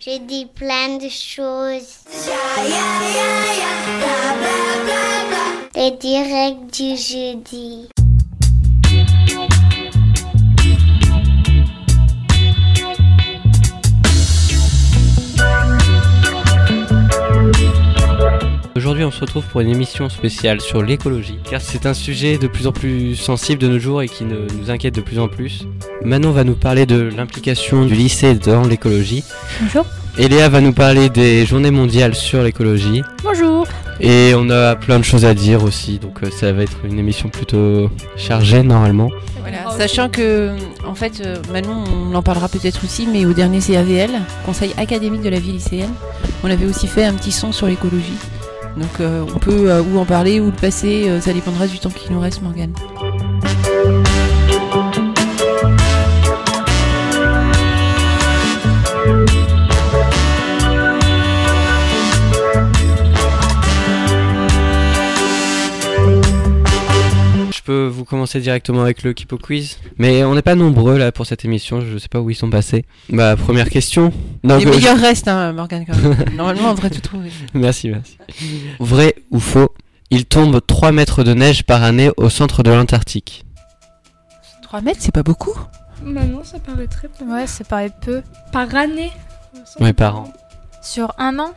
J'ai dit plein de choses. Les directs du jeudi. Aujourd'hui, on se retrouve pour une émission spéciale sur l'écologie, car c'est un sujet de plus en plus sensible de nos jours et qui nous inquiète de plus en plus. Manon va nous parler de l'implication du lycée dans l'écologie. Bonjour. Et Léa va nous parler des journées mondiales sur l'écologie. Bonjour. Et on a plein de choses à dire aussi, donc euh, ça va être une émission plutôt chargée normalement. Voilà, sachant que, en fait, euh, Manon, on en parlera peut-être aussi, mais au dernier CAVL, Conseil académique de la vie lycéenne, on avait aussi fait un petit son sur l'écologie. Donc euh, on peut euh, ou en parler ou le passer, euh, ça dépendra du temps qui nous reste, Morgane. Peux vous commencer directement avec le Kipo Quiz, mais on n'est pas nombreux là pour cette émission, je sais pas où ils sont passés. Bah première question. Non, Les meilleurs restent, hein, Morgane, quand même. Normalement, on devrait tout trouver. Merci, merci. Vrai ou faux Il tombe 3 mètres de neige par année au centre de l'Antarctique. 3 mètres, c'est pas beaucoup Maintenant, ça paraît très peu. Ouais, ça paraît peu. Par année Ouais, par an. Sur un an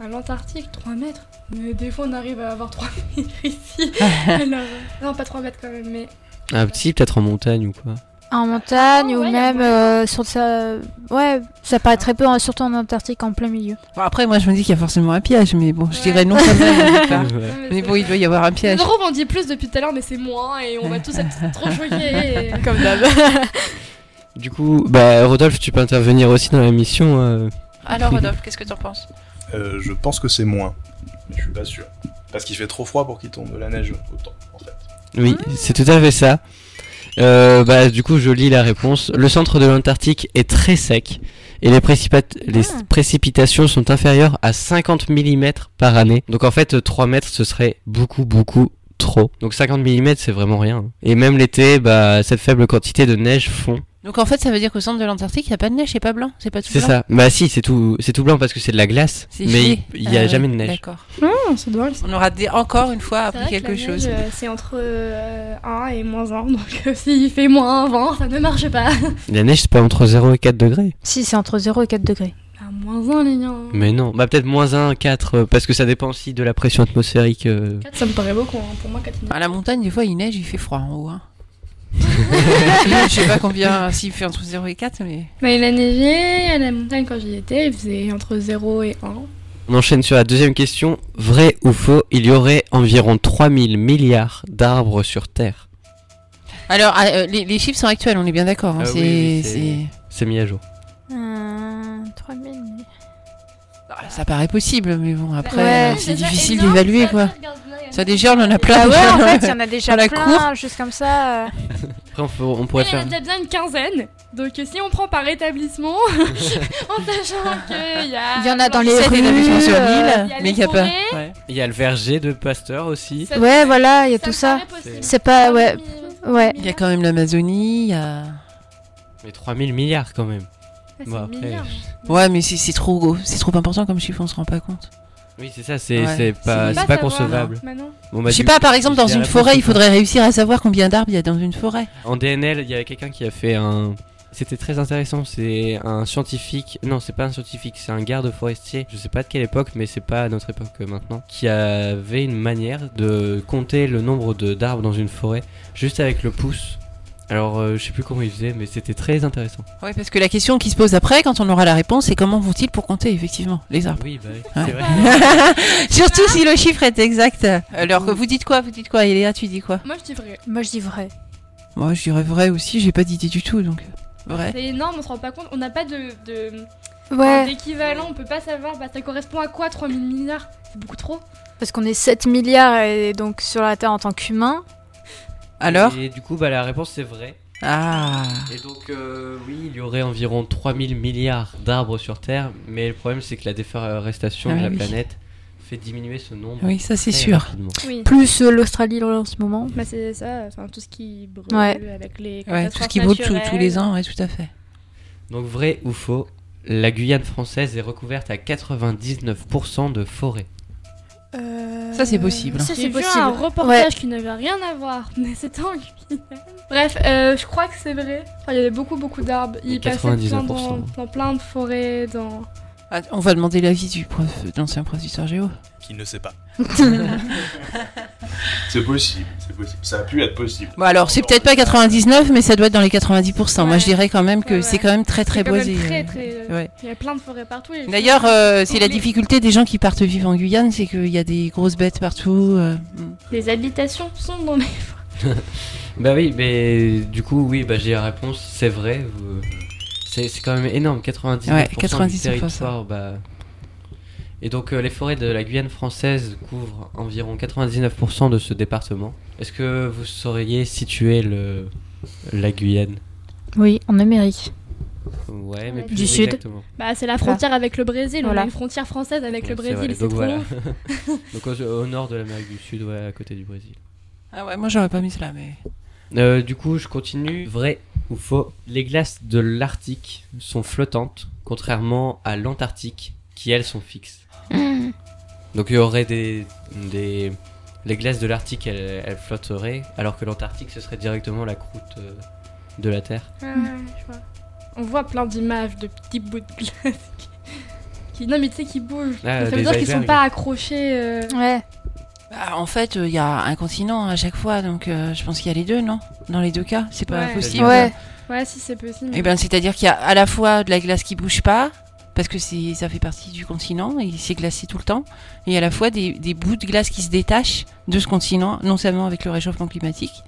À l'Antarctique, 3 mètres. Mais des fois, on arrive à avoir 3 mètres ici. Alors, euh, non, pas 3 mètres quand même, mais. Ah, si, peut-être en montagne ou quoi. En montagne Ah, ou ouais, même euh, sur ça. Ouais, ça paraît très peu, hein, surtout en Antarctique en plein milieu. Bon, Après, moi, je me dis qu'il y a forcément un piège, mais bon, je Ouais. dirais non quand même. Ouais. Mais bon, il doit y avoir un piège. L'Europe on dit plus depuis tout à l'heure, mais c'est moins et on va tous être trop choqués. et- Comme d'hab. Du coup, bah Rodolphe, tu peux intervenir aussi dans la mission. euh. Alors, Rodolphe, qu'est-ce que t'en penses? Euh, je pense que c'est moins, mais je suis pas sûr. Parce qu'il fait trop froid pour qu'il tombe de la neige autant, en fait. Oui, c'est tout à fait ça. Euh, bah, du coup, je lis la réponse. Le centre de l'Antarctique est très sec et les, précipat- les Ah. précipitations sont inférieures à 50 mm par année. Donc en fait, 3 mètres, ce serait beaucoup, beaucoup trop. Donc 50 mm, c'est vraiment rien. Et même l'été, bah, cette faible quantité de neige fond. Donc, en fait, ça veut dire qu'au centre de l'Antarctique, il n'y a pas de neige, c'est pas blanc, c'est pas tout C'est blanc. ça. Bah si, c'est tout, c'est tout blanc parce que c'est de la glace. C'est Mais il n'y a Ah, jamais de neige. D'accord. Non, c'est drôle. On aura des- encore une fois C'est appris vrai que quelque la chose. neige, euh, C'est entre 1 et moins 1, donc euh, s'il fait moins 20, ça ne marche pas. La neige, c'est pas entre 0 et 4 degrés. si, c'est entre 0 et 4 degrés. Ah, moins 1, les gars. Mais non, bah peut-être moins 1, 4, euh, parce que ça dépend aussi de la pression atmosphérique. euh. 4, ça me paraît beaucoup. hein. Pour moi, 4 À la montagne, des fois, il neige, il fait froid en haut. Hein. Je sais pas combien, s'il fait entre 0 et 4, mais. Mais il a neigé à la montagne quand j'y étais, il faisait entre 0 et 1. On enchaîne sur la deuxième question. Vrai ou faux, il y aurait environ 3000 milliards d'arbres sur Terre. Alors, ah, euh, les, les chiffres sont actuels, on est bien d'accord. hein, Ah c'est, oui, oui, c'est- mis à jour. Euh, 3000. Ah, Ça paraît possible, mais bon, après, Ouais. euh, c'est difficile d'évaluer, quoi. Ça, déjà, on en a plein. Ah ouais, en fait, il y en a déjà plein, cour. juste comme ça. euh. Après, on, peut- on Il pourrait y en a faire. déjà bien une quinzaine. Donc euh, si on prend par établissement, en sachant qu'il y a... Il y en a dans les rues. établissements sur euh, l'île, il y a mais les il n'y a pas. ouais. Il y a le verger de Pasteur aussi. Ça- Ouais, voilà, il y a ça tout ça. C'est pas, ouais, ouais. Il y a quand même l'Amazonie, il y a. Mais 3000 milliards quand même. Ah, Bon, après. Ouais, mais c'est, c'est trop gros, c'est trop important comme chiffre, on se rend pas compte. Oui, c'est ça, c'est Ouais. pas, pas concevable. Bon, bah, je sais pas, par exemple, dans une forêt, il faudrait réussir à savoir combien d'arbres il y a dans une forêt. En DNL, il y avait quelqu'un qui a fait un. C'était très intéressant. C'est un scientifique. Non, c'est pas un scientifique, c'est un garde forestier. Je sais pas de quelle époque, mais c'est pas à notre époque euh, maintenant. Qui avait une manière de compter le nombre de d'arbres dans une forêt juste avec le pouce. Alors, euh, je sais plus comment il faisait, mais c'était très intéressant. Oui, parce que la question qui se pose après, quand on aura la réponse, c'est comment vont-ils pour compter, effectivement, les arbres Oui, bah oui, Ouais. c'est vrai. Surtout si le chiffre est exact. Alors, vous dites quoi Vous dites quoi Eléa, tu dis quoi Moi je dis vrai. Moi, je dis vrai. Moi, je dirais vrai aussi, j'ai pas d'idée du tout, donc. Vrai. C'est énorme, on se rend pas compte. On n'a pas de, de Ouais, d'équivalent, on peut pas savoir. Bah, ça correspond à quoi 3000 milliards? C'est beaucoup trop? parce qu'on est 7 milliards et donc sur la Terre en tant qu'humain. Alors Et du coup, bah, la réponse c'est vrai. Ah Et donc, euh, oui, il y aurait environ 3000 milliards d'arbres sur Terre, mais le problème c'est que la déforestation Ah de la oui. planète fait diminuer ce nombre. Oui, ça c'est sûr. Oui. Plus euh, l'Australie en ce moment. Bah c'est ça, enfin tout ce qui brûle Ouais. avec les Ouais, tout ce qui brûle tous les ans, ouais, tout à fait. Donc vrai ou faux, la Guyane française est recouverte à 99% de forêt. Euh, Ça, c'est possible. Ça, c'est vu possible. un reportage qui n'avait rien à voir, mais c'était en Guyane. Bref, euh, je crois que c'est vrai. Enfin, il y avait beaucoup, beaucoup d'arbres. Il passait plein 99%. dans, dans plein de forêts, dans... Ah, on va demander l'avis du prof, de l'ancien prof d'histoire géo. Qui ne sait pas. c'est possible, c'est possible. Ça a pu être possible. Bon alors, c'est peut-être pas 99, mais ça doit être dans les 90%. Moi, je dirais quand même que Ouais, c'est quand même très très boisé. très, euh. très... Ouais. Il y a plein de forêts partout. D'ailleurs, euh, c'est la difficulté des gens qui partent vivre en Guyane, c'est qu'il y a des grosses bêtes partout. euh, mm. Les habitations sont dans les... Bah oui, mais du coup, oui, bah j'ai la réponse, c'est vrai. vous- C'est quand même énorme, 99% Ouais, du 99%. territoire. Bah... Et donc euh, les forêts de la Guyane française couvrent environ 99% de ce département. Est-ce que vous sauriez situer le... la Guyane? Oui, en Amérique. Ouais, mais Ouais. plus Du sud. exactement. Bah, c'est la frontière avec le Brésil. On Voilà. a une frontière française avec Ouais, le Brésil. Donc trop voilà. long. donc au, au nord de l'Amérique du Sud, ouais, à côté du Brésil. Ah ouais, moi j'aurais pas mis cela, mais. Euh, du coup, je continue. Vrai ou faux Les glaces de l'Arctique sont flottantes, contrairement à l'Antarctique, qui elles sont fixes. Donc il y aurait des, des... Les glaces de l'Arctique, elles, elles flotteraient, alors que l'Antarctique, ce serait directement la croûte euh, de la Terre. Ouais, ouais, je vois. On voit plein d'images de petits bouts de glace qui... qui- Non, mais tu sais, qui bougent. Ah, ça veut dire qu'ils sont pas accrochés. euh, Ouais. Bah, en fait, il y a un continent à chaque fois, donc euh, je pense qu'il y a les deux, non? Dans les deux cas, c'est pas Ouais. possible. Ouais. Ouais, si c'est possible. Et ben, c'est-à-dire qu'il y a à la fois de la glace qui bouge pas, parce que c'est ça fait partie du continent et c'est glacé tout le temps, et à la fois des, des bouts de glace qui se détachent de ce continent, non seulement avec le réchauffement climatique.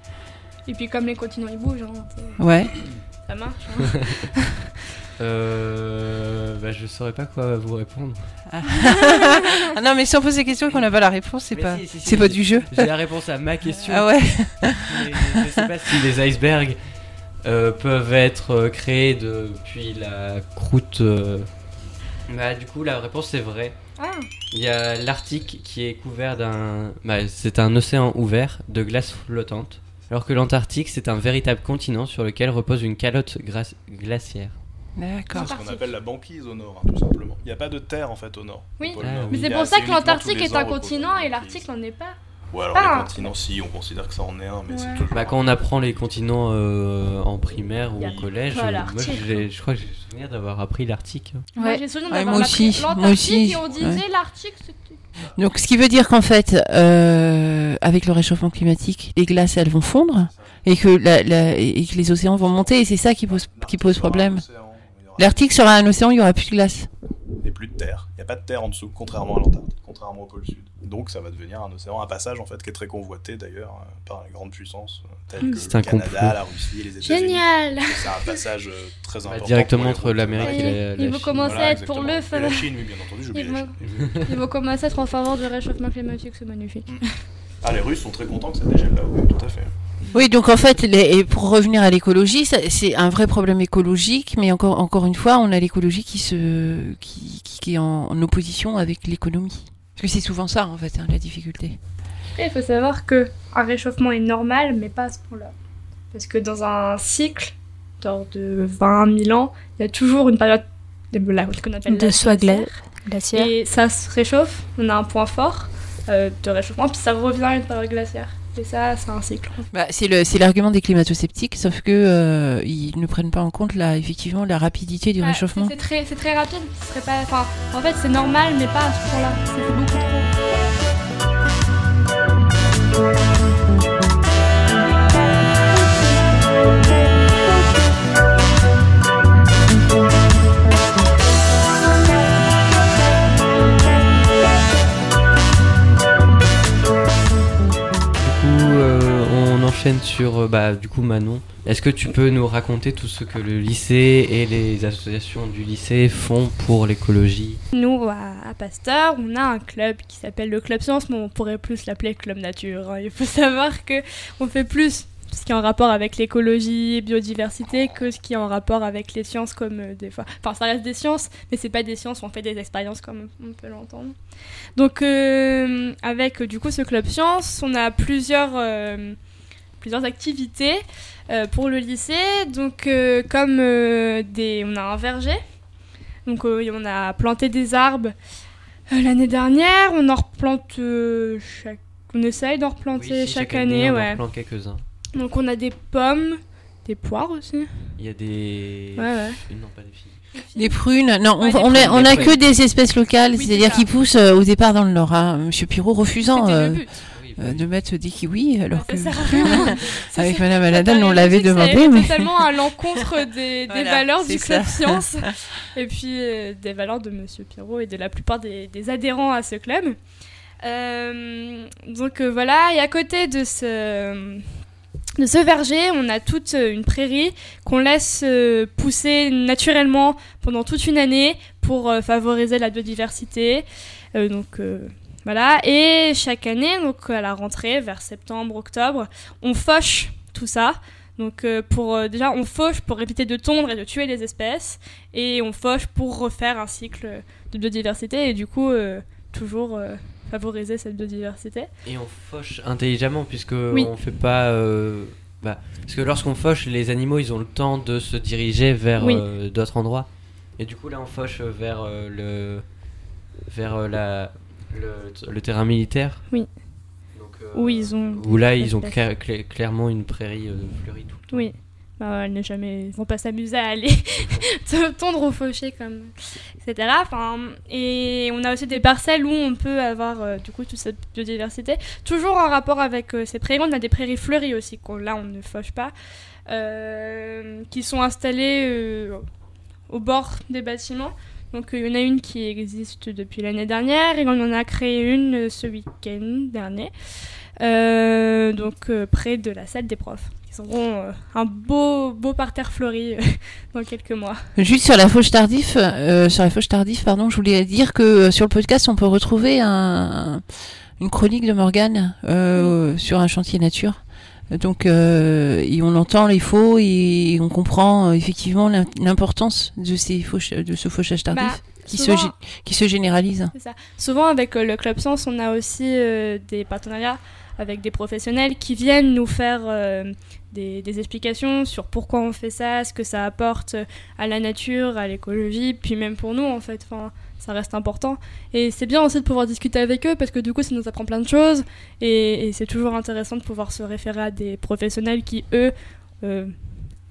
Et puis, comme les continents ils bougent, hein, Ouais. ça marche. hein. Euh... Bah, je saurais pas quoi vous répondre. Ah non, mais si on pose des questions et qu'on n'a pas la réponse, c'est pas, si, si, si, c'est pas du jeu. J'ai la réponse à ma question. Ah ouais. Mais je sais pas si les icebergs euh, peuvent être euh, créés depuis la croûte. euh. Bah, du coup, la réponse est vraie. Ah, Il y a l'Arctique qui est couvert d'un. Bah, c'est un océan ouvert de glace flottante. Alors que l'Antarctique, c'est un véritable continent sur lequel repose une calotte gra- glaciaire. D'accord. C'est ce qu'on appelle la banquise au nord, hein, tout simplement. Il n'y a pas de terre en fait au nord. Oui. Au pôle Nord. oui. mais c'est pour ça que l'Antarctique est un continent et la l'Arctique n'en est pas. Ou alors Ah. les continents, si, on considère que ça en est un, mais Ouais. c'est toujours. Bah, quand on apprend les continents euh, en primaire ou au collège, euh, moi l'Arctique, j'ai- je crois que j'ai souvenir d'avoir appris l'Arctique. Moi, Ouais. j'ai souvenir Ouais, d'avoir moi appris aussi, moi l'Antarctique aussi, et on disait ouais. l'Arctique, c'était. Donc, ce qui veut dire qu'en fait, euh, avec le réchauffement climatique, les glaces elles vont fondre et que, la- la- et que les océans vont monter et c'est ça qui pose, qui pose problème. L'Arctique sera un océan, il y aura plus de glace. Et plus de terre. Il n'y a pas de terre en dessous, contrairement à l'Antarctique, contrairement au pôle sud. Donc ça va devenir un océan, un passage en fait qui est très convoité d'ailleurs euh, par les grandes puissances euh, telles que C'est le Canada, complot. la Russie, les États-Unis. Génial C'est un passage euh, très Bah, important. directement entre l'Amérique et Ouais. la, Il la veut Chine. commencer Voilà, à être pour le Et la. Chine, oui, bien entendu, Il la Chine. Ils vont commencer à être en faveur du réchauffement climatique, c'est magnifique. Ah, les Russes sont très contents que ça dégèle là, oui, tout à fait. Oui, donc en fait, les- et pour revenir à l'écologie, ça- c'est un vrai problème écologique, mais encore, encore une fois, on a l'écologie qui, se, qui, qui- qui est en, en opposition avec l'économie. Parce que c'est souvent ça, en fait, hein, la difficulté. Et il faut savoir que un réchauffement est normal, mais pas à ce point-là. Parce que dans un cycle genre de 20 000 ans, il y a toujours une période de, la- qu'on appelle De la soie glaciaire. gla- glaciaire. Et ça se réchauffe, on a un point fort euh, de réchauffement, puis ça revient à une période glaciaire. Et ça, c'est un cycle. Bah, c'est le- c'est l'argument des climato-sceptiques, sauf que euh, ils ne prennent pas en compte la, effectivement la rapidité du Ouais, réchauffement. C'est très, c'est très rapide, ce serait pas. Enfin, en fait, c'est normal, mais pas à ce point-là. C'est beaucoup trop. Enchaîne sur euh, bah, du coup Manon. Est-ce que tu peux nous raconter tout ce que le lycée et les associations du lycée font pour l'écologie? Nous, à, Pasteur, on a un club qui s'appelle le Club Science, mais on pourrait plus l'appeler Club Nature. hein. Il faut savoir que on fait plus ce qui est en rapport avec l'écologie et biodiversité que ce qui est en rapport avec les sciences comme euh, des fois. Enfin, ça reste des sciences, mais c'est pas des sciences on fait des expériences comme on peut l'entendre. Donc, euh, avec du coup ce Club Science, on a plusieurs. Plusieurs activités euh, pour le lycée. Donc, euh, comme euh, des, on a un verger, donc euh, on a planté des arbres euh, l'année dernière. On en replante euh, chaque, on essaye d'en replanter Oui, si, chaque, année, on en ouais. plante quelques-uns. Donc on a des pommes, des poires aussi. Il y a des. Ouais, ouais. Non, pas des filles. Des prunes, non, Ouais, on, des a, prunes, on des a prunes. que des espèces locales, Oui, c'est-à-dire qui poussent euh, au départ dans le Nord. Hein. Monsieur Pirot refusant C'était euh, le but. Euh, de mettre des kiwis, alors que. Ça, avec Madame Aladdin, on l'avait demandé. Mais... totalement à l'encontre des, des Voilà, valeurs du club science et puis euh, des valeurs de Monsieur Pirot et de la plupart des, des adhérents à ce club. Euh, donc voilà, et à côté de ce, de ce verger, on a toute une prairie qu'on laisse pousser naturellement pendant toute une année pour favoriser la biodiversité. Euh, donc euh, voilà, et chaque année, donc à la rentrée, vers septembre, octobre, on fauche tout ça. Donc euh, pour euh, déjà on fauche pour éviter de tondre et de tuer les espèces et on fauche pour refaire un cycle de biodiversité et du coup euh, toujours favoriser cette biodiversité. Et on fauche intelligemment puisque Oui. on fait pas. bah, parce que lorsqu'on fauche, les animaux ils ont le temps de se diriger vers Oui. d'autres endroits. Et du coup là on fauche vers le vers la le, le terrain militaire. Oui. Donc, euh, Où ils ont Où là ils ont cla- clairement une prairie euh, fleurie tout le temps. Oui. Bah, elles ne jamais, ils vont pas s'amuser à aller tondre ou faucher comme, etc. Enfin, et on a aussi des parcelles où on peut avoir euh, du coup toute cette biodiversité. Toujours en rapport avec euh, ces prairies, on a des prairies fleuries aussi. qu'on- là, on ne fauche pas, euh, qui sont installées au bord des bâtiments. Donc il y en a une qui existe depuis l'année dernière et on en a créé une euh, ce week-end dernier. Euh, donc euh, près de la salle des profs. Ils auront euh, un beau, beau parterre fleuri dans quelques mois. Juste sur la fauche tardif, sur la fauche tardif, pardon, je voulais dire que sur le podcast, on peut retrouver un, une chronique de Morgane sur un chantier nature. Donc, euh, et on entend les faux et on comprend euh, effectivement l'im- l'importance de ces de ce fauchage tardif Bah, qui, se, souvent- qui se généralise. Ça. Souvent avec euh, le Club Science, on a aussi des partenariats avec des professionnels qui viennent nous faire des, des explications sur pourquoi on fait ça, ce que ça apporte à la nature, à l'écologie, puis même pour nous en fait. Enfin, ça reste important. Et c'est bien aussi de pouvoir discuter avec eux parce que du coup, ça nous apprend plein de choses. Et, et c'est toujours intéressant de pouvoir se référer à des professionnels qui, eux, euh,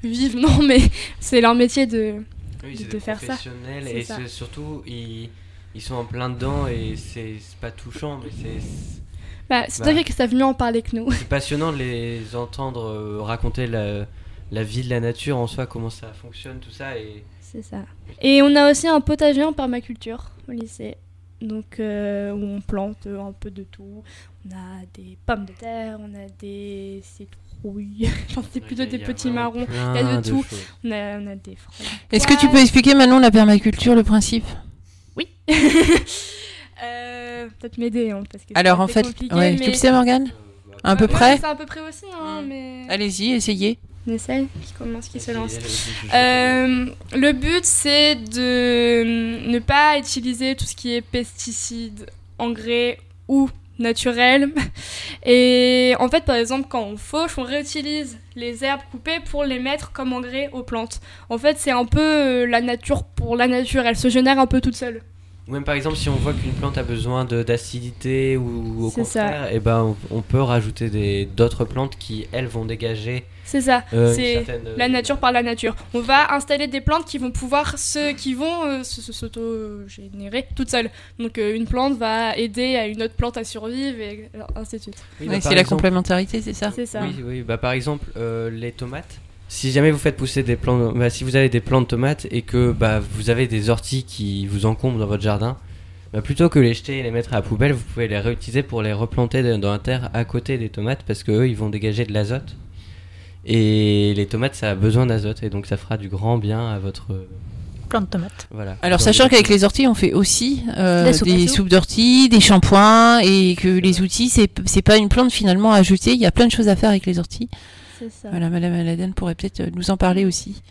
vivent, non, mais c'est leur métier de, Oui, de- de des faire ça. professionnels et ça. surtout ils, ils sont en plein dedans et c'est c'est pas touchant mais c'est Bah, c'est Bah. vrai que ça venu en parler que nous. c'est passionnant de les entendre euh, raconter la, la vie de la nature en soi, comment ça fonctionne, tout ça. Et C'est ça. Et on a aussi un potager en permaculture au lycée. Donc, euh, où on plante un peu de tout. On a des pommes de terre, on a des citrouilles. enfin, c'est plutôt des petits marrons. Il y a de de tout. choses. On a, on a des fruits. Est-ce que tu peux expliquer Manon la permaculture, le principe? Oui. euh, Peut-être m'aider. hein, parce que c'est Alors en fait, ouais, mais- tu le sais Morgane? À peu Ouais, près? C'est à peu près aussi, hein, Mm. mais. Allez-y, essayez. On. Qui commence, qui se lance. Euh, le but, c'est de ne pas utiliser tout ce qui est pesticides, engrais ou naturels. Et en fait, par exemple, quand on fauche, on réutilise les herbes coupées pour les mettre comme engrais aux plantes. En fait, c'est un peu euh, la nature pour la nature. Elle se génère un peu toute seule. Ou même par exemple, si on voit qu'une plante a besoin de- d'acidité ou au ça. contraire, et ben on, on peut rajouter des- d'autres plantes qui elles vont dégager C'est ça. euh, c'est certaine, euh, la nature par la nature. On va installer des plantes qui vont pouvoir se, qui vont euh, s'auto-générer toutes seules. Donc euh, une plante va aider à une autre plante à survivre et ainsi de suite. Oui, Ouais, bah, c'est la complémentarité, c'est ça? C'est ça. Oui, oui. Bah, par exemple, euh, les tomates. Si jamais vous faites pousser des plants, bah, si vous avez des plants de tomates et que bah, vous avez des orties qui vous encombrent dans votre jardin, bah, plutôt que les jeter et les mettre à la poubelle, vous pouvez les réutiliser pour les replanter dans la terre à côté des tomates parce que eux, ils vont dégager de l'azote. Et les tomates, ça a besoin d'azote et donc ça fera du grand bien à votre. Plein de tomates. Voilà. Alors, sachant les- qu'avec les orties, on fait aussi euh, Des soupes à des soupe. soupes d'orties, des shampoings, et que les outils, c'est c'est pas une plante finalement à jeter. Il y a plein de choses à faire avec les orties. C'est ça. Voilà, Madame Aladdin pourrait peut-être euh, nous en parler aussi.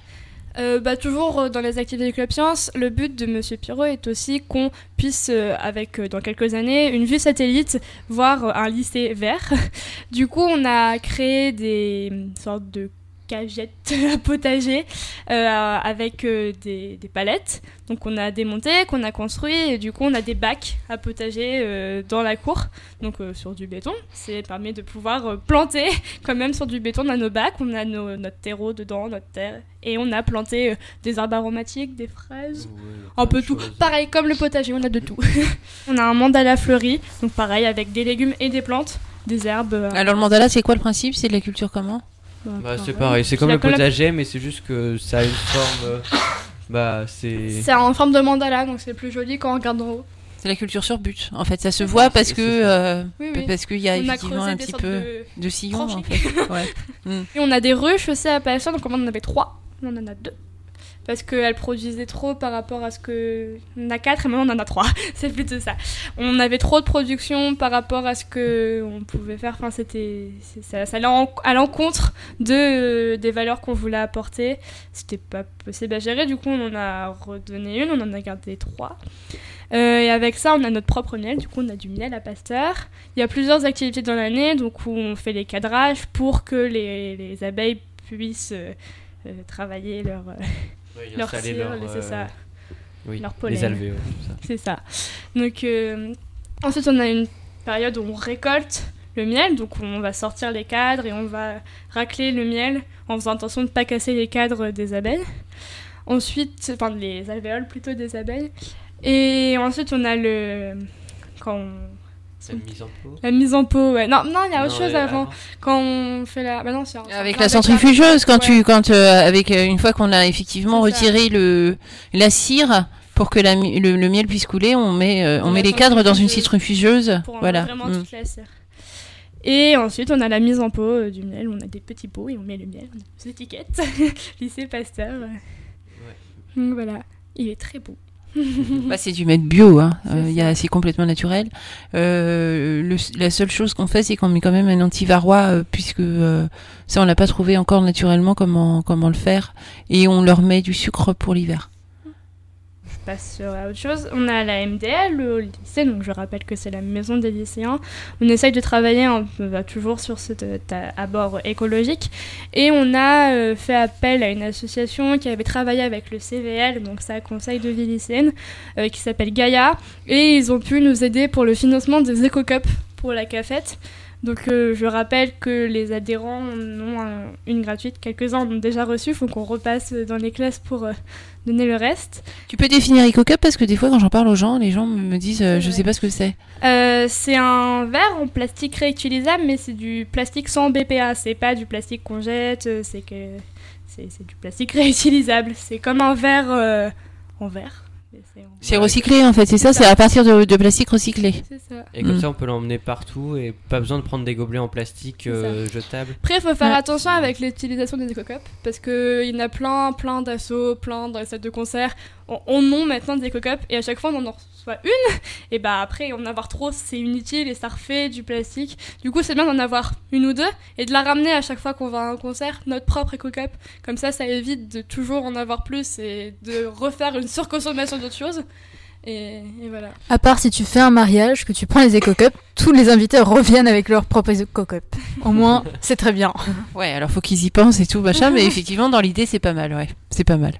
Euh, bah, toujours euh, dans les activités du Club Science, le but de Monsieur Pirot est aussi qu'on puisse, euh, avec euh, dans quelques années, une vue satellite, voir euh, un lycée vert. Du coup, on a créé des sortes de cagettes à potager euh, avec euh, des, des palettes. Donc on a démonté, qu'on a construit, et du coup on a des bacs à potager euh, dans la cour, donc euh, sur du béton. Ça permet de pouvoir euh, planter quand même sur du béton. On a nos bacs, on a nos- notre terreau dedans, notre terre, et on a planté euh, des arbres aromatiques, des fraises, un peu tout. Pareil, comme le potager, on a de tout. on a un mandala fleuri, donc pareil, avec des légumes et des plantes, des herbes. euh, Alors le mandala, c'est quoi le principe? C'est de la culture comment? Bah, c'est pareil, c'est comme le potager, mais c'est juste que ça a une forme. euh, bah, c'est. C'est en forme de mandala, donc c'est plus joli quand on regarde en haut. C'est la culture sur but. En fait, ça se voit parce c'est- que c'est ça. euh, Oui, oui. parce qu'il y a on a effectivement creusé un des petit sortes peu de... de sillon en tranchées. fait. Ouais. Et on a des ruches aussi à Passion, donc on en avait trois. On en a deux. Parce qu'elles produisaient trop par rapport à ce que. On a quatre et maintenant on en a trois. c'est plutôt ça. On avait trop de production par rapport à ce que on pouvait faire. Enfin, c'était. Ça, allait à l'encontre de, des valeurs qu'on voulait apporter. C'était pas possible à gérer. Du coup, on en a redonné une, on en a gardé trois. Euh, et avec ça, on a notre propre miel. Du coup, on a du miel à Pasteur. Il y a plusieurs activités dans l'année, donc où on fait les cadrages pour que les, les abeilles puissent euh, euh, travailler leur, euh, Ouais, leur cire, euh, ça. oui, leur pollen. Les alvéoles, tout ça. C'est ça. Donc euh, ensuite, on a une période où on récolte le miel, donc on va sortir les cadres et on va racler le miel en faisant attention de ne pas casser les cadres des abeilles. Ensuite, enfin les alvéoles plutôt des abeilles. Et ensuite, on a le quand on- C'est une mise en pot. la mise en pot. Ouais. Non, non, il y a autre Non, chose ouais, avant. Quand on fait la, bah non, c'est c'est Avec la centrifugeuse, quand Ouais. tu, quand euh, avec euh, une fois qu'on a effectivement ça. retiré le la cire pour que la, le, le miel puisse couler, on met euh, on La met les cadres dans une centrifugeuse pour Voilà. vraiment Mm. toute la cire. Et ensuite, on a la mise en pot euh, du miel. On a des petits pots et on met le miel. On a des étiquettes. Lycée Pasteur. Donc voilà. Il est très beau. Bah, c'est du miel bio, hein. Euh, c'est complètement naturel. Euh, le- la seule chose qu'on fait, c'est qu'on met quand même un antivarrois, euh, puisque euh, ça, on l'a pas trouvé encore naturellement comment, comment le faire. Et on leur met du sucre pour l'hiver. Passe autre chose. On a la MDL au lycée. Donc je rappelle que c'est la maison des lycéens. On essaye de travailler un peu, bah, toujours sur cet euh, abord écologique. Et on a euh, fait appel à une association qui avait travaillé avec le CVL, donc un conseil de vie lycéenne, euh, qui s'appelle Gaïa. Et ils ont pu nous aider pour le financement des éco-cups pour la cafette. Donc euh, je rappelle que les adhérents en ont un- une gratuite, quelques-uns en ont déjà reçu, il faut qu'on repasse dans les classes pour euh, donner le reste. Tu peux définir EcoCup parce que des fois, quand j'en parle aux gens, les gens me disent, euh, je sais pas ce que c'est. C'est un verre en plastique réutilisable, mais c'est du plastique sans BPA. C'est pas du plastique qu'on jette, c'est que c'est du plastique réutilisable. C'est comme un verre en verre. C'est recyclé en fait, c'est ça, C'est à partir de, de plastique recyclé. C'est ça. Et comme Mm. ça, on peut l'emmener partout et pas besoin de prendre des gobelets en plastique euh, jetables. Après, il faut faire Ouais. attention avec l'utilisation des éco-cups parce qu'il y en a plein, plein d'assauts, plein dans les salles de concert. On, on en maintenant des éco-cups et à chaque fois on en une. Et bah après, en avoir trop, c'est inutile et ça refait du plastique. Du coup, c'est bien d'en avoir une ou deux et de la ramener à chaque fois qu'on va à un concert, notre propre éco-cup. Comme ça, ça évite de toujours en avoir plus et de refaire une surconsommation d'autres choses. Et, et voilà. À part si tu fais un mariage, que tu prends les éco-cups, tous les invités reviennent avec leurs propres éco-cups. Au moins, c'est très bien. Ouais, alors faut qu'ils y pensent et tout, machin, mais effectivement, dans l'idée, c'est pas mal, ouais, c'est pas mal.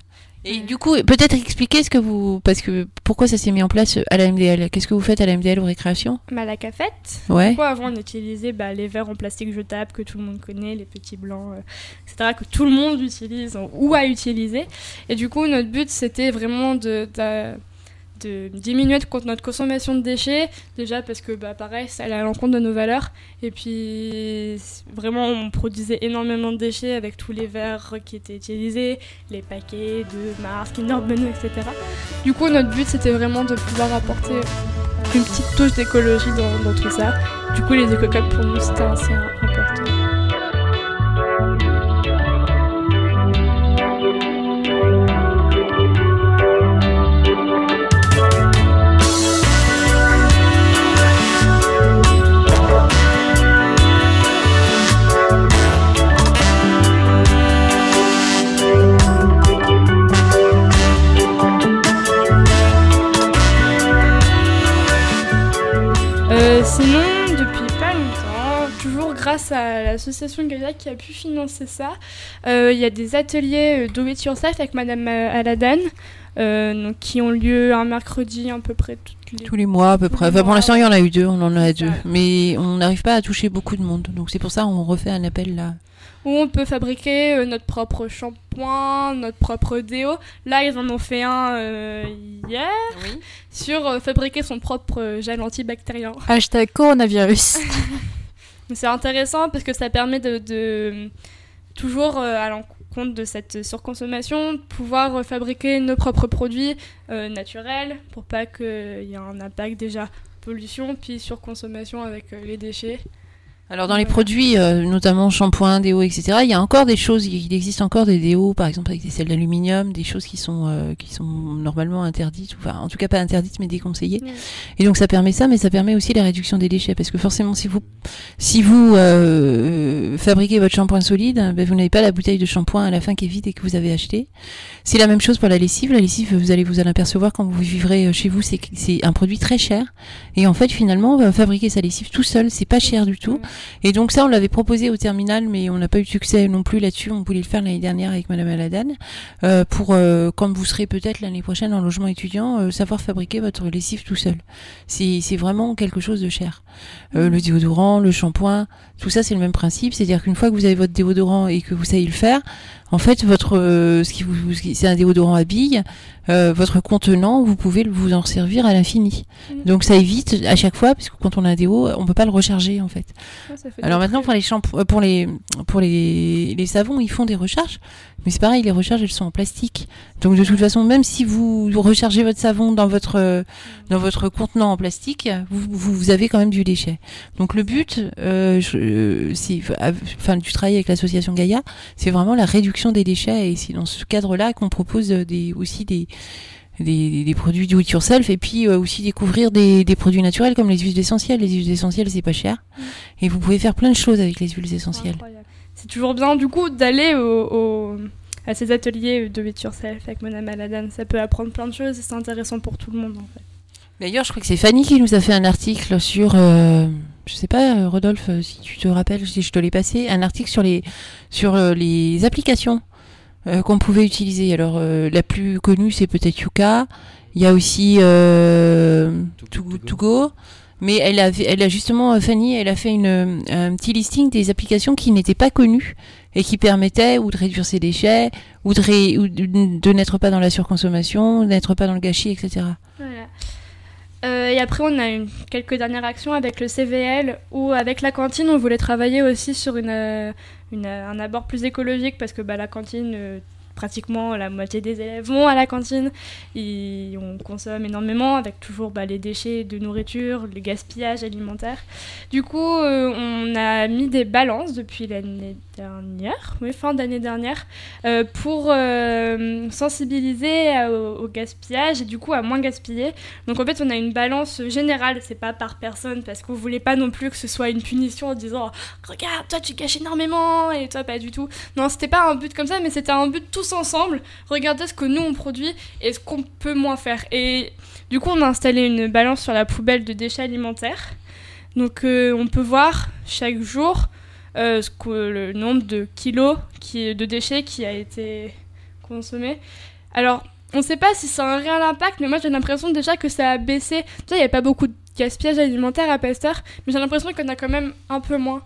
Et du coup, peut-être expliquer ce que vous, parce que pourquoi ça s'est mis en place à la MDL Qu'est-ce que vous faites à la MDL aux récréations Mais à la cafette, Ouais. Pourquoi avant on utilisait bah, les verres en plastique jetables que tout le monde connaît, les petits blancs, euh, etc., que tout le monde utilise ou a utilisé. Et du coup, notre but c'était vraiment de, de, de diminuer de- notre consommation de déchets, déjà parce que bah, pareil, ça allait à l'encontre de nos valeurs. Et puis vraiment, on produisait énormément de déchets avec tous les verres qui étaient utilisés, les paquets de Mars, Kinder Bueno, etc. Du coup, notre but c'était vraiment de pouvoir apporter une petite touche d'écologie dans, dans tout ça. Du coup, les éco-cups pour nous c'était assez important. Grâce à l'association Gaia qui a pu financer ça. Euh, Il y a des ateliers Do It Yourself avec Madame euh, Aladan, euh, donc, qui ont lieu un mercredi à peu près toutes les... Tous les mois à peu près. Enfin, pour l'instant, il y en a eu deux, on en a deux. ça. Mais on n'arrive pas à toucher beaucoup de monde. Donc c'est pour ça qu'on refait un appel là. où on peut fabriquer euh, notre propre shampoing, notre propre déo. Là, ils en ont fait un euh, hier sur euh, fabriquer son propre gel antibactérien. Hashtag coronavirus. C'est intéressant parce que ça permet de, toujours euh, à l'encontre de cette surconsommation, pouvoir fabriquer nos propres produits euh, naturels pour pas qu'il y ait un impact déjà pollution puis surconsommation avec euh, les déchets. Alors dans les produits, euh, notamment shampoing, déo, etc., il y a encore des choses, il existe encore des déos, par exemple avec des sels d'aluminium, des choses qui sont euh, qui sont normalement interdites, ou, enfin en tout cas pas interdites mais déconseillées. Et donc ça permet ça, mais ça permet aussi la réduction des déchets, parce que forcément si vous si vous euh, fabriquez votre shampoing solide, ben, vous n'avez pas la bouteille de shampoing à la fin qui est vide et que vous avez acheté. C'est la même chose pour la lessive. La lessive, vous allez vous en apercevoir quand vous vivrez euh, chez vous, c'est un produit très cher. Et en fait, finalement, on va fabriquer sa lessive tout seul, c'est pas cher du tout. Et donc ça, on l'avait proposé au terminal, mais on n'a pas eu de succès non plus là-dessus. On voulait le faire l'année dernière avec Madame Aladan, euh, pour euh, quand vous serez peut-être l'année prochaine en logement étudiant, euh, savoir fabriquer votre lessive tout seul. C'est c'est vraiment quelque chose de cher. Euh, le déodorant, le shampoing, tout ça c'est le même principe, c'est-à-dire qu'une fois que vous avez votre déodorant et que vous savez le faire, en fait votre euh, ce qui vous c'est un déodorant à billes, euh, votre contenant, vous pouvez vous en servir à l'infini. Mhm. Donc ça évite à chaque fois parce que quand on a un déo, on peut pas le recharger en fait. Alors maintenant pour les shampo- euh, pour les pour les, les savons, ils font des recharges, mais c'est pareil, les recharges elles sont en plastique. Donc de toute façon, même si vous rechargez votre savon dans votre euh, dans votre contenant en plastique, vous, vous, vous avez quand même du déchet. Donc le but, euh, je- euh, c'est enfin du travail avec l'association Gaïa, c'est vraiment la réduction des déchets et c'est dans ce cadre-là qu'on propose euh, des aussi des des, des produits do it yourself et puis euh, aussi découvrir des, des produits naturels comme les huiles essentielles. Les huiles essentielles, c'est pas cher. Et vous pouvez faire plein de choses avec les huiles essentielles. Incroyable. C'est toujours bien du coup d'aller au, au- à ces ateliers de it yourself avec Madame Aladan. Ça peut apprendre plein de choses et c'est intéressant pour tout le monde en fait. D'ailleurs, je crois que c'est Fanny qui nous a fait un article sur, euh, je sais pas, euh, Rodolphe, euh, si tu te rappelles, si je te l'ai passé, un article sur les sur euh, les applications euh, qu'on pouvait utiliser. Alors, euh, la plus connue, c'est peut-être Yuka. Il y a aussi euh, To- To, To To Go. Mais elle a, elle a justement, euh, Fanny, elle a fait une, euh, un petit listing des applications qui n'étaient pas connues et qui permettaient ou de réduire ses déchets, ou de, ou n'être pas dans la surconsommation, d'être pas dans le gâchis, etc. Voilà. Euh, et après, on a eu quelques dernières actions avec le CVL où, avec la cantine, on voulait travailler aussi sur une, un abord plus écologique parce que bah, la cantine, pratiquement la moitié des élèves vont à la cantine. Et on consomme énormément avec toujours bah, les déchets de nourriture, le gaspillage alimentaire. Du coup, euh, on a mis des balances depuis l'année dernière, oui, fin d'année dernière, euh, pour euh, sensibiliser au gaspillage et du coup à moins gaspiller. Donc en fait, on a une balance générale, c'est pas par personne parce qu'on voulait pas non plus que ce soit une punition en disant regarde, toi tu gâches énormément et toi pas du tout. Non, c'était pas un but comme ça, mais c'était un but tous ensemble. Regardez ce que nous on produit et ce qu'on peut moins faire. Et du coup, on a installé une balance sur la poubelle de déchets alimentaires. Donc euh, on peut voir chaque jour euh, le nombre de kilos de déchets qui a été consommé. Alors, on ne sait pas si ça a un réel impact, mais moi j'ai l'impression déjà que ça a baissé. Il n'y avait pas beaucoup de gaspillage alimentaire à Pasteur, mais j'ai l'impression en a quand même un peu moins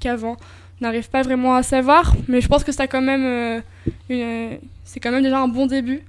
qu'avant. N'arrive pas vraiment à savoir, mais je pense que a quand même euh, une- c'est quand même déjà un bon début.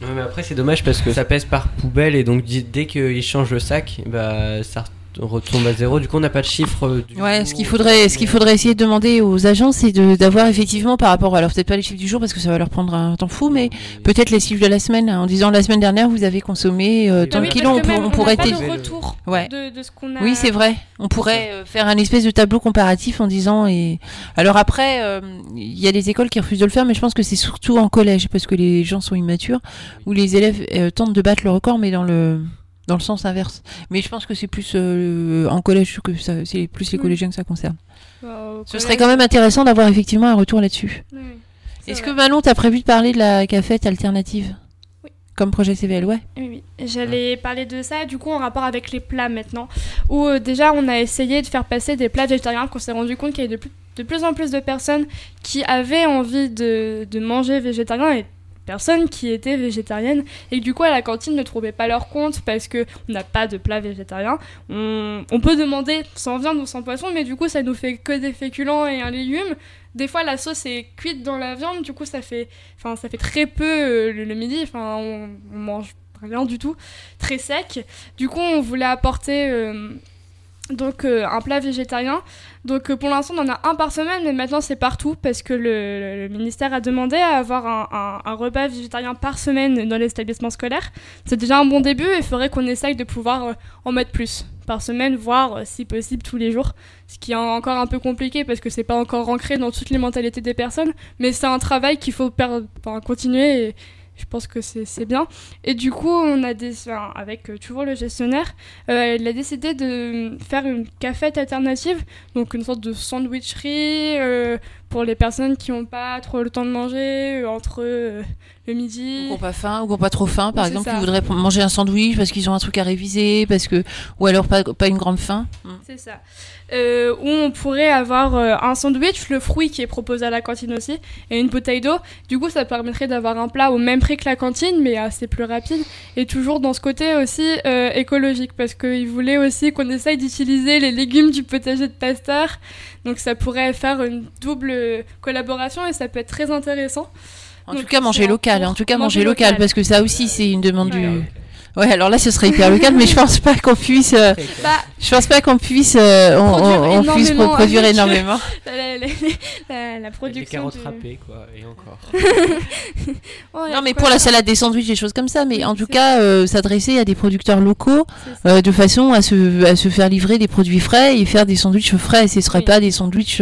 Ouais, mais après, c'est dommage parce que ça pèse par poubelle et donc dès qu'ils changent le sac, bah, ça retombe à zéro. Du coup, on n'a pas de chiffre. euh, du Ouais, ce qu'il faudrait, ce qu'il faudrait essayer de demander aux agents, c'est de- d'avoir effectivement par rapport, alors peut-être pas les chiffres du jour parce que ça va leur prendre un temps fou, mais peut-être les chiffres de la semaine, hein, en disant la semaine dernière vous avez consommé euh, tant Ah de oui, kilos, on, même, pourrait pas être- de retour Ouais. de, de ce qu'on a. Oui, c'est vrai. On pourrait euh, faire un espèce de tableau comparatif en disant et alors après euh, il y a des écoles qui refusent de le faire mais je pense que c'est surtout en collège parce que les gens sont immatures où les élèves euh, tentent de battre le record mais dans le dans le sens inverse. Mais je pense que c'est plus euh, en collège que ça c'est plus les collégiens que ça concerne. Au Ce serait quand même intéressant d'avoir effectivement un retour là-dessus. Oui, Est-ce vrai. que Manon t'as prévu de parler de la cafette alternative Oui. comme projet CVL, ouais. Oui, oui. J'allais parler de ça, du coup, en rapport avec les plats maintenant. Où euh, déjà, on a essayé de faire passer des plats végétariens, qu'on s'est rendu compte qu'il y avait de plus, de plus en plus de personnes qui avaient envie de, de manger végétarien et personnes qui étaient végétariennes et du coup à la cantine ne trouvaient pas leur compte parce que on n'a pas de plat végétarien. On, peut demander sans viande ou sans poisson, mais du coup ça nous fait que des féculents et un légume. Des fois la sauce est cuite dans la viande, du coup ça fait, enfin ça fait très peu euh, le, midi. Enfin on, on mange rien du tout, très sec. Du coup on voulait apporter euh, donc euh, un plat végétarien. Donc euh, pour l'instant on en a un par semaine, mais maintenant c'est partout parce que le, ministère a demandé à avoir un, repas végétarien par semaine dans les établissements scolaires. C'est déjà un bon début et il faudrait qu'on essaye de pouvoir euh, en mettre plus par semaine, voire si possible tous les jours. Ce qui est encore un peu compliqué parce que c'est pas encore ancré dans toutes les mentalités des personnes, mais c'est un travail qu'il faut continuer je pense que c'est bien. Et du coup, on a des, avec euh, toujours le gestionnaire, euh, il a décidé de faire une cafette alternative, donc une sorte de sandwicherie euh, pour les personnes qui n'ont pas trop le temps de manger euh, entre euh, le midi. Ou qui n'ont pas faim, ou qui n'ont pas trop faim, par exemple, qui voudraient manger un sandwich parce qu'ils ont un truc à réviser, parce que, ou alors pas, pas une grande faim. C'est ça. Euh, où on pourrait avoir euh, un sandwich, le fruit qui est proposé à la cantine aussi, et une bouteille d'eau. Du coup, ça permettrait d'avoir un plat au même prix que la cantine, mais assez plus rapide. Et toujours dans ce côté aussi euh, écologique, parce qu'il voulait aussi qu'on essaye d'utiliser les légumes du potager de Pasteur. Donc ça pourrait faire une double collaboration et ça peut être très intéressant. En Donc, tout cas, manger local. cours. En tout cas, Manger manger local, local. parce que ça aussi, c'est une demande du. Ouais, alors là, ce serait hyper local, mais je pense pas qu'on puisse. euh, Bah, je pense pas qu'on puisse. euh, on, Produire on- on puisse énormément produire énormément. la, la- la- la- la Des production. carottes du- râpées, quoi, et encore. Ouais, Non, mais quoi pour la salade des sandwichs, des choses comme ça. Mais en tout cas, euh, s'adresser à des producteurs locaux euh, de façon à se, à se faire livrer des produits frais et faire des sandwichs frais. Ce serait Oui. pas des sandwichs.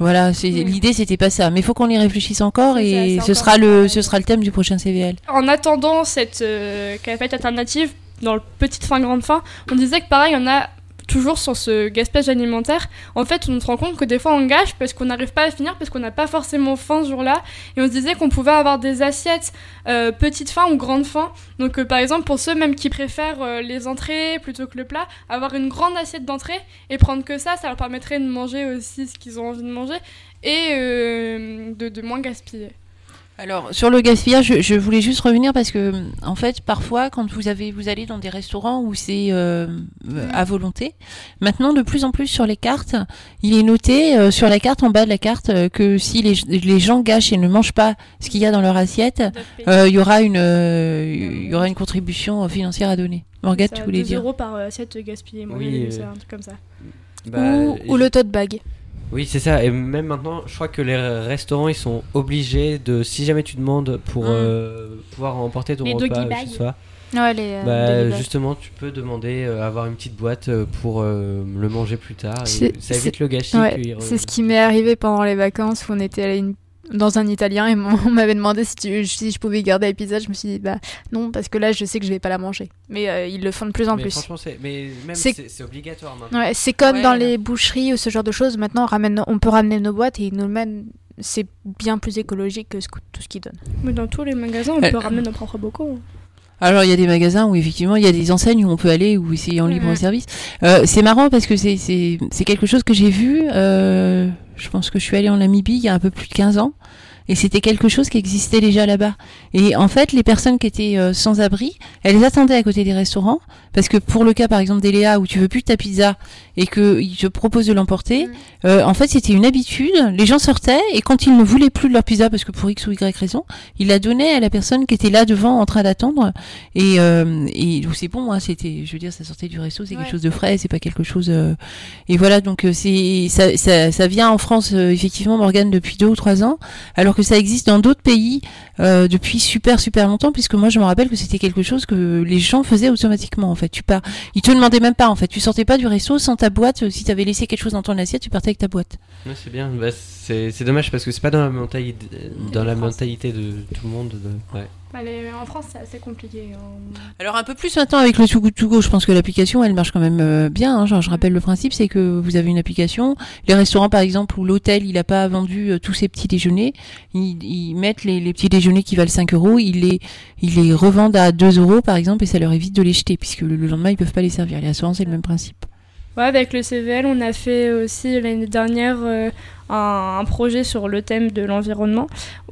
Voilà, l'idée, c'était pas ça. Mais il faut qu'on y réfléchisse encore ça, et ce encore sera le, ce sera le thème du prochain CVL. En attendant cette euh, cafette alternative, dans le petite fin grande fin, on disait que pareil, on a toujours sur ce gaspillage alimentaire. En fait, on se rend compte que des fois on gâche parce qu'on n'arrive pas à finir, parce qu'on n'a pas forcément faim ce jour-là. Et on se disait qu'on pouvait avoir des assiettes euh, petite faim ou grande faim. Donc euh, par exemple, pour ceux même qui préfèrent euh, les entrées plutôt que le plat, avoir une grande assiette d'entrée et prendre que ça, ça leur permettrait de manger aussi ce qu'ils ont envie de manger et euh, de, de moins gaspiller. Alors sur le gaspillage, je, je voulais juste revenir parce que en fait parfois quand vous avez vous allez dans des restaurants où c'est euh, à volonté, maintenant de plus en plus sur les cartes, il est noté euh, sur la carte en bas de la carte euh, que si les, les gens gâchent et ne mangent pas ce qu'il y a dans leur assiette, euh, il y aura une euh, il y aura une contribution financière à donner. Morgane, Ça, tu voulais 2 dire euros par assiette gaspillée, Oui, c'est euh, un truc comme ça. Bah, ou, ou le tote bag. Oui, c'est ça. Et même maintenant, je crois que les restaurants, ils sont obligés de, si jamais tu demandes pour Mm. euh, pouvoir emporter ton Les repas doggy chez soi, Ouais, les, euh, bah, justement, tu peux demander euh, avoir une petite boîte euh, pour euh, le manger plus tard. et C'est- ça évite le gâchis. Ouais, euh, c'est ce qui m'est arrivé pendant les vacances où on était allé une- dans un italien et on m'avait demandé si, tu- si je pouvais garder la pizza. Je me suis dit bah non parce que là je sais que je vais pas la manger. Mais euh, ils le font de plus en mais plus. franchement, c'est obligatoire maintenant. Ouais, c'est comme Ouais, dans les boucheries ou ce genre de choses. Maintenant on, ramène, on peut ramener nos boîtes et ils nous le mènent. C'est bien plus écologique que ce tout ce qu'ils donnent. Mais dans tous les magasins, on Euh, peut ramener nos propres bocaux. Alors il y a des magasins où effectivement il y a des enseignes où on peut aller où c'est en libre service. Euh, c'est marrant parce que c'est quelque chose que j'ai vu. Je pense que je suis allée en Namibie il y a un peu plus de 15 ans. Et c'était quelque chose qui existait déjà là-bas. Et en fait, les personnes qui étaient euh, sans abri, elles attendaient à côté des restaurants, parce que pour le cas, par exemple, d'Eléa, où tu veux plus ta pizza et qu'ils te proposent de l'emporter, Mm. euh, en fait, c'était une habitude. Les gens sortaient et quand ils ne voulaient plus de leur pizza, parce que pour X ou Y raison, ils la donnaient à la personne qui était là devant en train d'attendre. Et, euh, et c'est bon, hein, c'était, je veux dire, ça sortait du resto, c'est Ouais. quelque chose de frais, c'est pas quelque chose. euh, Et voilà, donc euh, c'est ça, ça, ça vient en France euh, effectivement, Morgane, depuis deux ou trois ans, alors que ça existe dans d'autres pays euh, depuis super super longtemps, puisque moi je me rappelle que c'était quelque chose que les gens faisaient automatiquement. En fait, tu pars, ils te demandaient même pas. En fait, tu sortais pas du resto sans ta boîte. Si tu avais laissé quelque chose dans ton assiette, tu partais avec ta boîte. Ouais, c'est bien. Bah, c'est c'est dommage parce que c'est pas dans la mentalité, dans la mentalité de tout le monde. de- ouais. Bah, en France, c'est assez compliqué. hein. Alors un peu plus maintenant avec le Too Good je pense que l'application elle marche quand même euh, bien. hein. Genre, je rappelle le principe, c'est que vous avez une application. Les restaurants par exemple ou l'hôtel, il a pas vendu euh, tous ses petits déjeuners, ils, ils mettent les, petits déjeuners qui valent 5 euros, ils les ils les revendent à 2 euros par exemple et ça leur évite de les jeter puisque le, le lendemain ils peuvent pas les servir. Les restaurants c'est le même principe. Ouais, avec le CVL, on a fait aussi l'année dernière euh, un, un projet sur le thème de l'environnement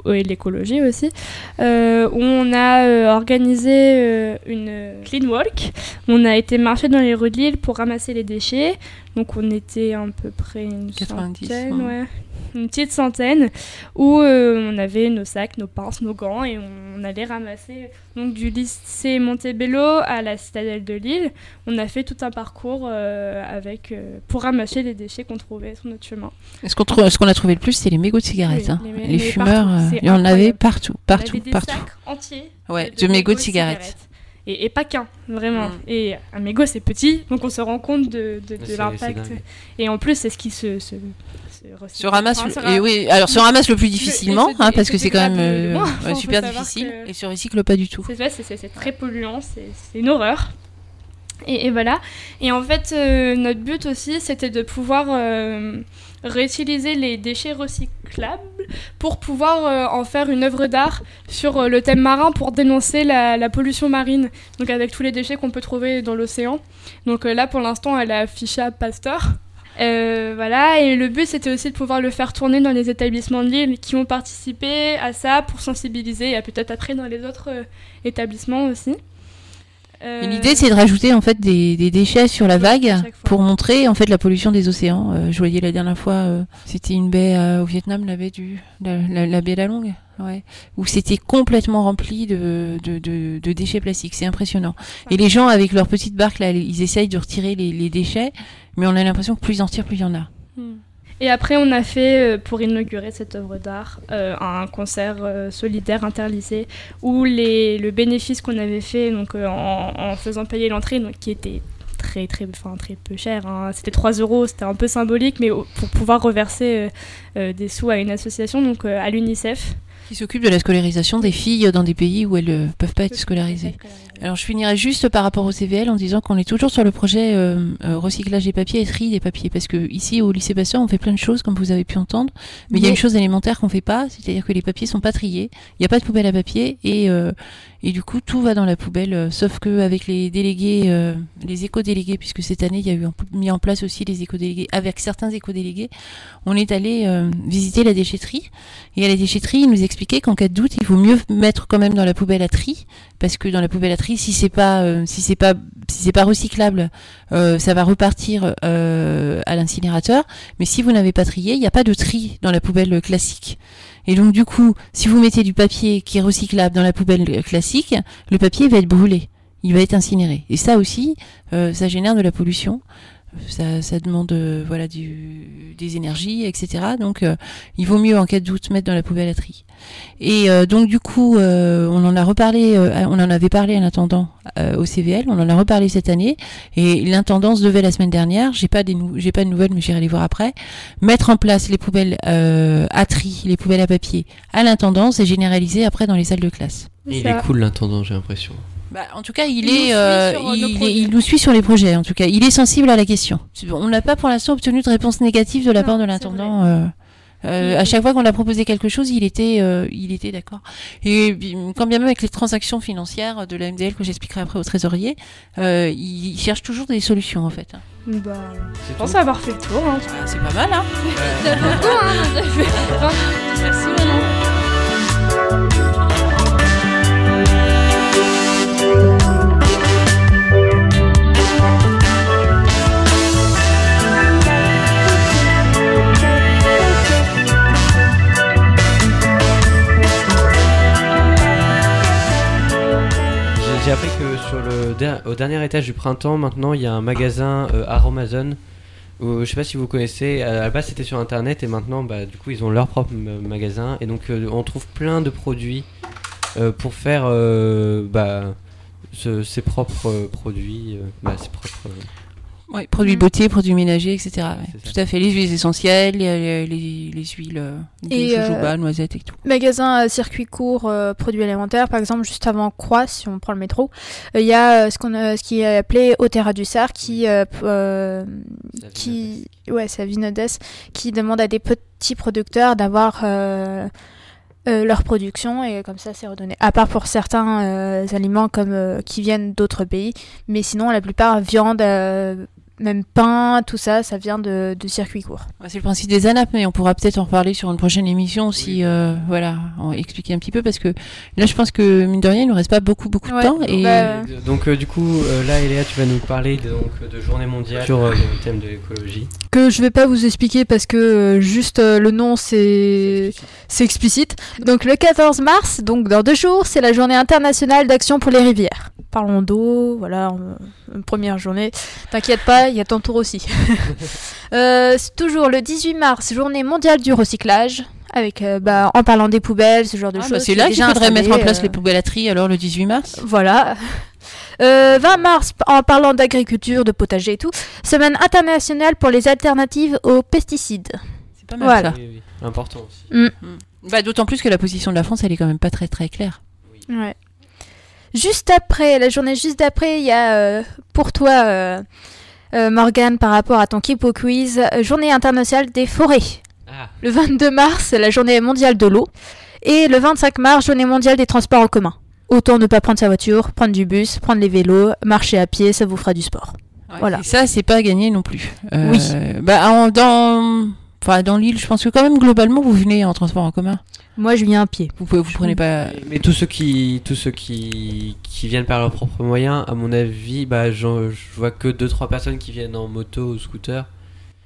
euh, et de l'écologie aussi, euh, où on a euh, organisé euh, une clean walk. On a été marcher dans les rues de Lille pour ramasser les déchets. Donc on était à peu près une 90, centaine, ouais. ouais, une petite centaine, où euh, on avait nos sacs, nos pinces, nos gants et on allait ramasser donc du lycée Montebello à la citadelle de Lille. On a fait tout un parcours euh, avec euh, pour ramasser les déchets qu'on trouvait sur notre chemin. Ce qu'on trou- qu'on a trouvé le plus, c'est les mégots de cigarettes. Oui, hein. les fumeurs, il y en avait partout, on partout, avait des partout. sacs entiers Ouais, de, de mégots de cigarettes. Et, et pas qu'un, vraiment. Mm. Et un mégot, c'est petit, donc on se rend compte de, l'impact. Et en plus, c'est ce qui se, se, se recycle. Se ramasse, Enfin, le- et ra- oui, alors se ramasse le plus difficilement, hein, parce que c'est quand même euh, ouais, super difficile que- et se recycle pas du tout. C'est très polluant, c'est une horreur. Et, et voilà. Et en fait, euh, notre but aussi, c'était de pouvoir euh, réutiliser les déchets recyclables pour pouvoir euh, en faire une œuvre d'art sur euh, le thème marin pour dénoncer la, la pollution marine. Donc avec tous les déchets qu'on peut trouver dans l'océan. Donc euh, là, pour l'instant, elle est affichée à Pasteur. Euh, voilà, et le but c'était aussi de pouvoir le faire tourner dans les établissements de l'île qui ont participé à ça pour sensibiliser et peut-être après dans les autres euh, établissements aussi. Euh, L'idée, c'est de rajouter en fait des, des déchets sur la vague pour montrer en fait la pollution des océans. Je voyais la dernière fois, c'était une baie au Vietnam, la baie du, la, la- la baie La Longue, ouais, où c'était complètement rempli de, de, déchets plastiques. C'est impressionnant. Et les gens avec leurs petites barques là, ils essayent de retirer les, déchets, mais on a l'impression que plus ils en retirent, plus il y en a. Hmm. Et après, on a fait, euh, pour inaugurer cette œuvre d'art, euh, un concert euh, solidaire interlycée où les, le bénéfice qu'on avait fait donc, en, faisant payer l'entrée, qui était très très enfin très peu cher hein. c'était 3 euros c'était un peu symbolique mais pour pouvoir reverser des sous à une association donc à l'UNICEF Qui s'occupe de la scolarisation des filles dans des pays où elles euh, peuvent pas être scolarisées. Alors je finirai juste par rapport au CVL en disant qu'on est toujours sur le projet euh, euh, recyclage des papiers et tri des papiers. Parce que ici au lycée Pasteur on fait plein de choses comme vous avez pu entendre. Mais il y a une chose élémentaire qu'on fait pas c'est-à-dire que les papiers sont pas triés. Il n'y a pas de poubelle à papier et euh, et du coup tout va dans la poubelle euh, sauf que avec les délégués euh, les éco-délégués puisque cette année il y a eu mis en place aussi les éco-délégués avec certains éco-délégués on est allé euh, visiter la déchetterie et à la déchetterie ils nous expliquaient qu'en cas de doute il vaut mieux mettre quand même dans la poubelle à tri parce que dans la poubelle à tri, si c'est pas si c'est pas si c'est pas recyclable, ça va repartir à l'incinérateur. Mais si vous n'avez pas trié, il n'y a pas de tri dans la poubelle classique. Et donc du coup, si vous mettez du papier qui est recyclable dans la poubelle classique, le papier va être brûlé, il va être incinéré. Et ça aussi, euh, ça génère de la pollution. Ça, ça demande euh, voilà du, des énergies, etc. Donc euh, il vaut mieux en cas de doute mettre dans la poubelle à tri. Et euh, donc du coup, euh, on en a reparlé, euh, on en avait parlé à l'intendant euh, au CVL, on en a reparlé cette année, et l'intendance devait la semaine dernière, j'ai pas des nou- j'ai pas de nouvelles, mais j'irai les voir après, mettre en place les poubelles euh, à tri, les poubelles à papier à l'intendance et généraliser après dans les salles de classe. Il est cool l'intendant, j'ai l'impression. Bah, en tout cas, il, Il nous est, suit euh, sur, euh, nos il, est- projets. il nous suit sur les projets. En tout cas, il est sensible à la question. On n'a pas pour l'instant obtenu de réponse négative de la Non, part de l'intendant. euh, euh, à chaque fois qu'on a proposé quelque chose, il était, euh, il était d'accord. Et quand bien même avec les transactions financières de la MDL que j'expliquerai après au trésorier, euh, il cherche toujours des solutions en fait. bah, C'est je pense tout. avoir fait le tour hein. Ah, c'est pas mal, hein merci Manon J'ai- appris que sur le au dernier étage du printemps, maintenant, il y a un magasin euh, Aromazone. Où, je sais pas si vous connaissez. À la base, c'était sur internet et maintenant, bah, du coup, ils ont leur propre m- magasin et donc euh, on trouve plein de produits euh, pour faire euh, bah, ses propres euh, produits, euh, bah, ses propres. Euh, Ouais, produits Mm. beauté, produits ménagers, etc. ouais. Tout à fait. Les huiles essentielles, les, les, les huiles euh, de jojoba, euh, noisettes et tout. Magasin à circuit court, euh, produits alimentaires, par exemple, juste avant Croix, si on prend le métro, euh, il y a euh, ce, qu'on a- ce qui est appelé Otera du Sar, qui, euh, euh, qui, ouais, c'est à Vinodès, qui demande à des petits producteurs d'avoir euh, euh, leur production et comme ça c'est redonné. À part pour certains euh, aliments comme euh, qui viennent d'autres pays, mais sinon la plupart viande, euh, même pain, tout ça, ça vient de, de circuit court. Ouais, c'est le principe des ANAP, mais on pourra peut-être en reparler sur une prochaine émission si, Oui. euh, voilà, en expliquer un petit peu parce que là, je pense que mine de rien, il nous reste pas beaucoup, beaucoup de Ouais, temps et bah, Euh, Donc euh, du coup, euh, là, Eléa, tu vas nous parler de, donc, de journée mondiale sur euh, le thème de l'écologie. Que je vais pas vous expliquer parce que euh, juste euh, le nom c'est c'est explicite. Donc le 14 mars, donc dans deux jours, c'est la journée internationale d'action pour les rivières. Parlons d'eau, voilà, première journée. T'inquiète pas, il y a ton tour aussi. Euh, c'est toujours le 18 mars, journée mondiale du recyclage. Avec, euh, bah, en parlant des poubelles, ce genre de Ah, choses. bah, c'est qui là qu'il faudrait mettre en place euh, les poubelleries alors le 18 mars? Voilà. Euh, 20 mars, en parlant d'agriculture, de potager et tout, semaine internationale pour les alternatives aux pesticides. C'est pas mal Voilà. ça. Oui, oui. Important aussi. Bah, D'autant plus que la position de la France, elle est quand même pas très très claire. Ouais. Juste après, la journée juste d'après, il y a euh, pour toi, euh, euh, Morgane, par rapport à ton Kipo Quiz, euh, journée internationale des forêts. Ah, Le 22 mars, la journée mondiale de l'eau. Et le 25 mars, journée mondiale des transports en commun. Autant ne pas prendre sa voiture, prendre du bus, prendre les vélos, marcher à pied, ça vous fera du sport. Voilà. Et ça, c'est pas gagné non plus. Euh, Oui. Bah, en- dans, enfin, dans l'île, je pense que quand même globalement, vous venez en transport en commun. Moi, je viens à pied. Vous, pouvez, vous prenez pas. mais, mais tous ceux qui, tous ceux qui, qui viennent par leurs propres moyens, à mon avis, bah, j'en- je vois que 2-3 personnes qui viennent en moto ou scooter.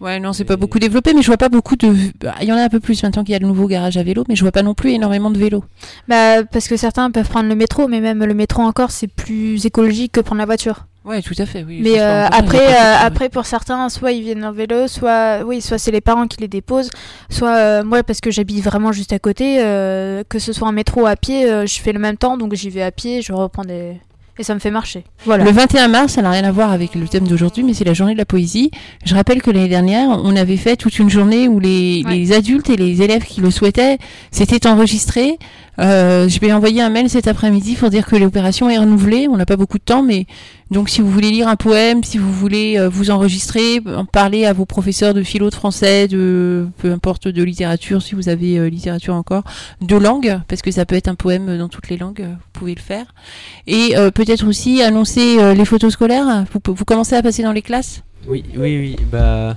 Ouais, non, c'est pas beaucoup développé, mais je vois pas beaucoup de. bah, Il y en a un peu plus maintenant qu'il y a le nouveau garage à vélo, mais je vois pas non plus énormément de vélos. Bah, parce que certains peuvent prendre le métro, mais même le métro encore, c'est plus écologique que prendre la voiture. Ouais, tout à fait, oui. Mais euh, en après, euh, après pour certains, soit ils viennent en vélo, soit oui, soit c'est les parents qui les déposent, soit euh, moi parce que j'habite vraiment juste à côté, euh, que ce soit un métro ou à pied, euh, je fais le même temps, donc j'y vais à pied, je reprends des et ça me fait marcher. Voilà. Le 21 mars, ça n'a rien à voir avec le thème d'aujourd'hui, mais c'est la journée de la poésie. Je rappelle que l'année dernière, on avait fait toute une journée où les, Ouais. les adultes et les élèves qui le souhaitaient s'étaient enregistrés. Euh, je vais envoyer un mail cet après-midi pour dire que l'opération est renouvelée. On n'a pas beaucoup de temps, mais donc si vous voulez lire un poème, si vous voulez euh, vous enregistrer, en parler à vos professeurs de philo, de français, de peu importe de littérature, si vous avez euh, littérature encore, de langue, parce que ça peut être un poème dans toutes les langues, vous pouvez le faire. Et peut-être aussi annoncer les photos scolaires. Vous commencez à passer dans les classes? Oui, oui, oui. Bah,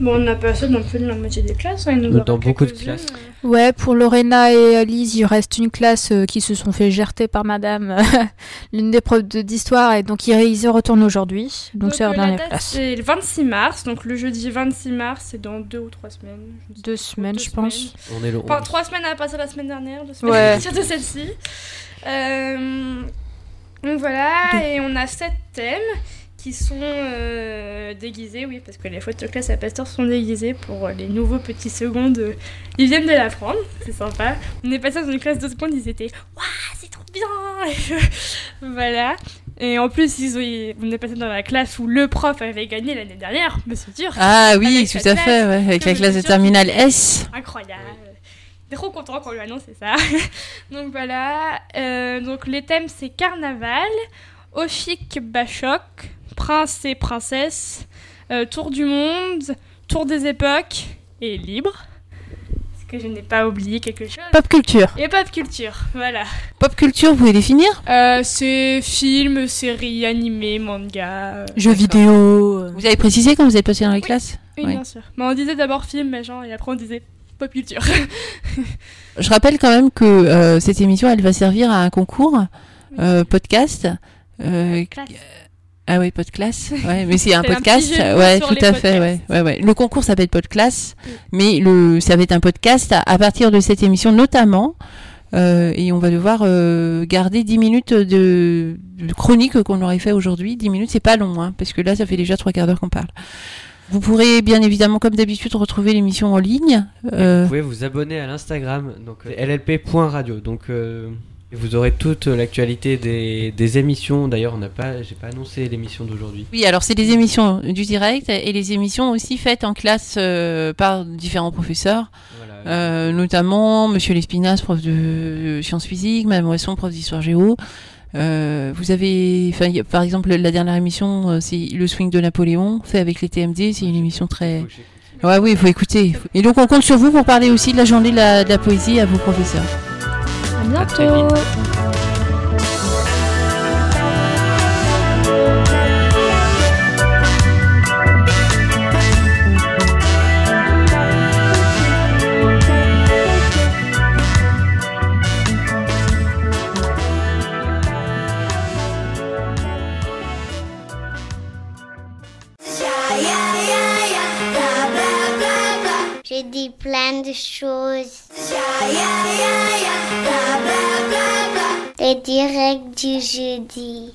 Bon, on n'a pas ça dans plus de la moitié des classes. hein, il nous Dans beaucoup de classes. euh. Ouais, pour Lorena et Alice, il reste une classe euh, qui se sont fait gerter par madame, l'une des profs de- d'histoire, et donc ils, y retournent aujourd'hui. Donc c'est euh, leur la dernière date, classe. C'est le 26 mars, donc le jeudi 26 mars, c'est dans deux ou trois semaines. je ne sais Deux semaines, deux je pense. on est le Enfin, 11. trois semaines à passer la semaine dernière, deux semaines Ouais. à partir de celle-ci. Euh, donc voilà, et on a sept thèmes qui sont euh, déguisés, oui, parce que les classe à Pasteur sont déguisées pour euh, les nouveaux petits secondes. euh, Ils viennent de l'apprendre, c'est sympa. On est passé dans une classe de seconde, ils étaient Waouh, c'est trop bien Voilà. Et en plus, ils ont, on est passé dans la classe où le prof avait gagné l'année dernière, monsieur Dur. Ah oui, tout à fait, ouais, avec la classe de terminale S. incroyable. Trop content qu'on lui annonce ça. donc voilà. Euh, donc les thèmes c'est carnaval, Oshik Bachok, prince et princesse, euh, tour du monde, tour des époques et libre. Est-ce que je n'ai pas oublié quelque chose Pop culture. Et pop culture, voilà. Pop culture, vous pouvez définir? Euh, c'est films, séries, animés, manga. euh, Jeux vidéo. euh. Vous avez précisé quand vous êtes passé dans les classes? Oui, bien sûr. Mais on disait d'abord film, machin, et après on disait pop culture. Je rappelle quand même que euh, cette émission, elle va servir à un concours euh, podcast. euh, Classe. Ah oui, podcast. Ouais, mais c'est un un podcast. ouais, sur tout à fait. Ouais, ouais, ouais. Le concours s'appelle Podclass, Mm. mais le ça va être un podcast à, à partir de cette émission notamment. euh, et on va devoir euh, garder 10 minutes de, de chronique qu'on aurait fait aujourd'hui. 10 minutes, c'est pas long, hein, parce que là, ça fait déjà trois quarts d'heure qu'on parle. Vous pourrez bien évidemment, comme d'habitude, retrouver l'émission en ligne. Euh, Vous pouvez vous abonner à l'Instagram, donc euh, llp.radio. Donc euh, vous aurez toute l'actualité des, des émissions. D'ailleurs, on n'a pas, j'ai pas annoncé l'émission d'aujourd'hui. Oui, alors c'est des émissions du direct et les émissions aussi faites en classe euh, par différents professeurs, Voilà. euh, notamment Monsieur Lespinasse, prof de sciences physiques, Madame Moisson, prof d'histoire géo. Euh, vous avez, a- par exemple, la dernière émission, c'est le swing de Napoléon, fait avec les TMD. C'est une émission très. Ouais, oui, il faut écouter. Et donc, on compte sur vous pour parler aussi de la journée de la, de la poésie à vos professeurs. À À dit plein de choses. Les directs du jeudi.